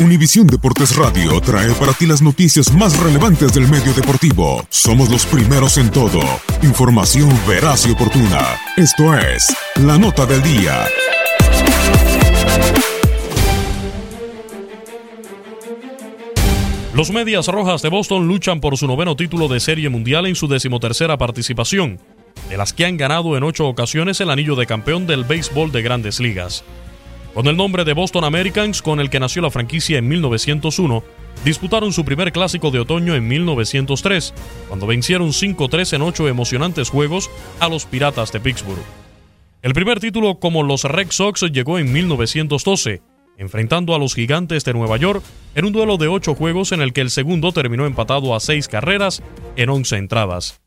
Univisión Deportes Radio trae para ti las noticias más relevantes del medio deportivo. Somos los primeros en todo. Información veraz y oportuna. Esto es La Nota del Día. Los Medias Rojas de Boston luchan por su noveno título de Serie Mundial en su decimotercera participación, de las que han ganado en ocho ocasiones el anillo de campeón del béisbol de grandes ligas. Con el nombre de Boston Americans, con el que nació la franquicia en 1901, disputaron su primer clásico de otoño en 1903, cuando vencieron 5-3 en ocho emocionantes juegos a los Piratas de Pittsburgh. El primer título como los Red Sox llegó en 1912, enfrentando a los Gigantes de Nueva York en un duelo de ocho juegos en el que el segundo terminó empatado a seis carreras en 11 entradas.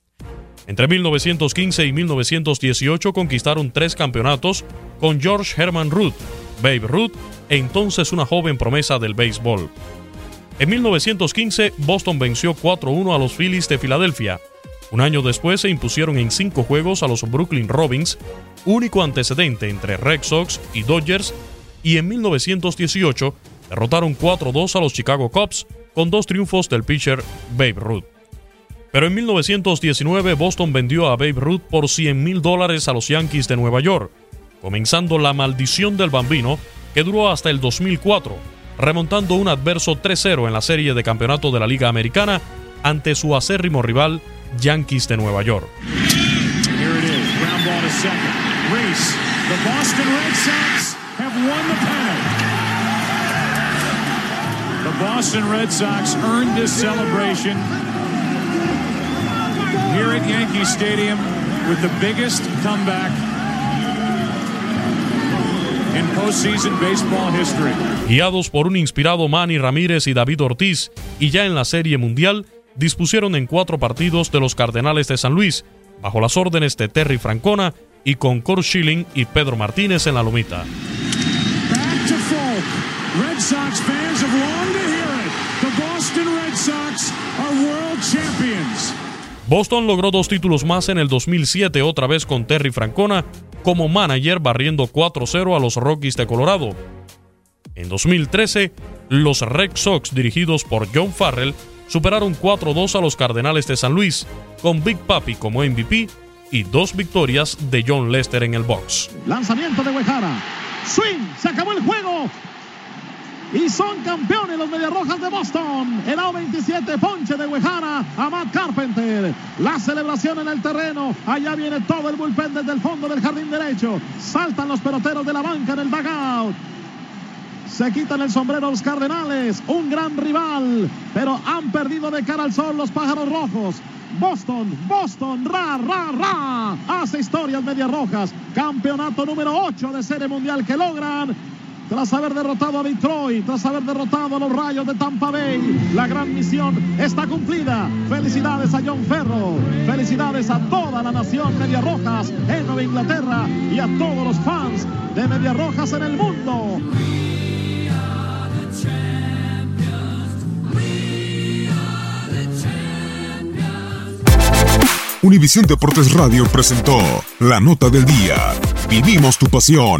Entre 1915 y 1918 conquistaron tres campeonatos con George Herman Root, Babe Ruth, entonces una joven promesa del béisbol. En 1915, Boston venció 4-1 a los Phillies de Filadelfia. Un año después se impusieron en cinco juegos a los Brooklyn Robins, único antecedente entre Red Sox y Dodgers, y en 1918 derrotaron 4-2 a los Chicago Cubs con dos triunfos del pitcher Babe Ruth. Pero en 1919 Boston vendió a Babe Ruth por 100 mil dólares a los Yankees de Nueva York, comenzando la maldición del bambino que duró hasta el 2004, remontando un adverso 3-0 en la serie de campeonato de la Liga Americana ante su acérrimo rival Yankees de Nueva York. The Boston Red Sox earned this celebration here at Yankee Stadium with the biggest comeback Guiados por un inspirado Manny Ramírez y David Ortiz, y ya en la Serie Mundial, dispusieron en cuatro partidos de los Cardenales de San Luis, bajo las órdenes de Terry Francona y con Kurt Schilling y Pedro Martínez en la lomita. Red Sox Boston logró dos títulos más en el 2007, otra vez con Terry Francona como manager barriendo 4-0 a los Rockies de Colorado. En 2013, los Red Sox dirigidos por John Farrell superaron 4-2 a los Cardenales de San Luis, con Big Papi como MVP y dos victorias de John Lester en el box. Lanzamiento de Guejara. Swing. Se acabó el juego. Y son campeones los Medias Rojas de Boston. El A27 ponche de Guejara a Matt Carpenter. La celebración en el terreno. Allá viene todo el bullpen desde el fondo del jardín derecho. Saltan los peloteros de la banca en el dugout. Se quitan el sombrero los Cardenales. Un gran rival. Pero han perdido de cara al sol los pájaros rojos. Boston, Boston, ra, ra, ra. Hace historias Medias Rojas. Campeonato número 8 de Serie Mundial que logran tras haber derrotado a Detroit, tras haber derrotado a los Rayos de Tampa Bay. La gran misión está cumplida. Felicidades a John Ferro, felicidades a toda la nación Media Rojas en Nueva Inglaterra y a todos los fans de Media Rojas en el mundo. Univisión Deportes Radio presentó la nota del día. Vivimos tu pasión.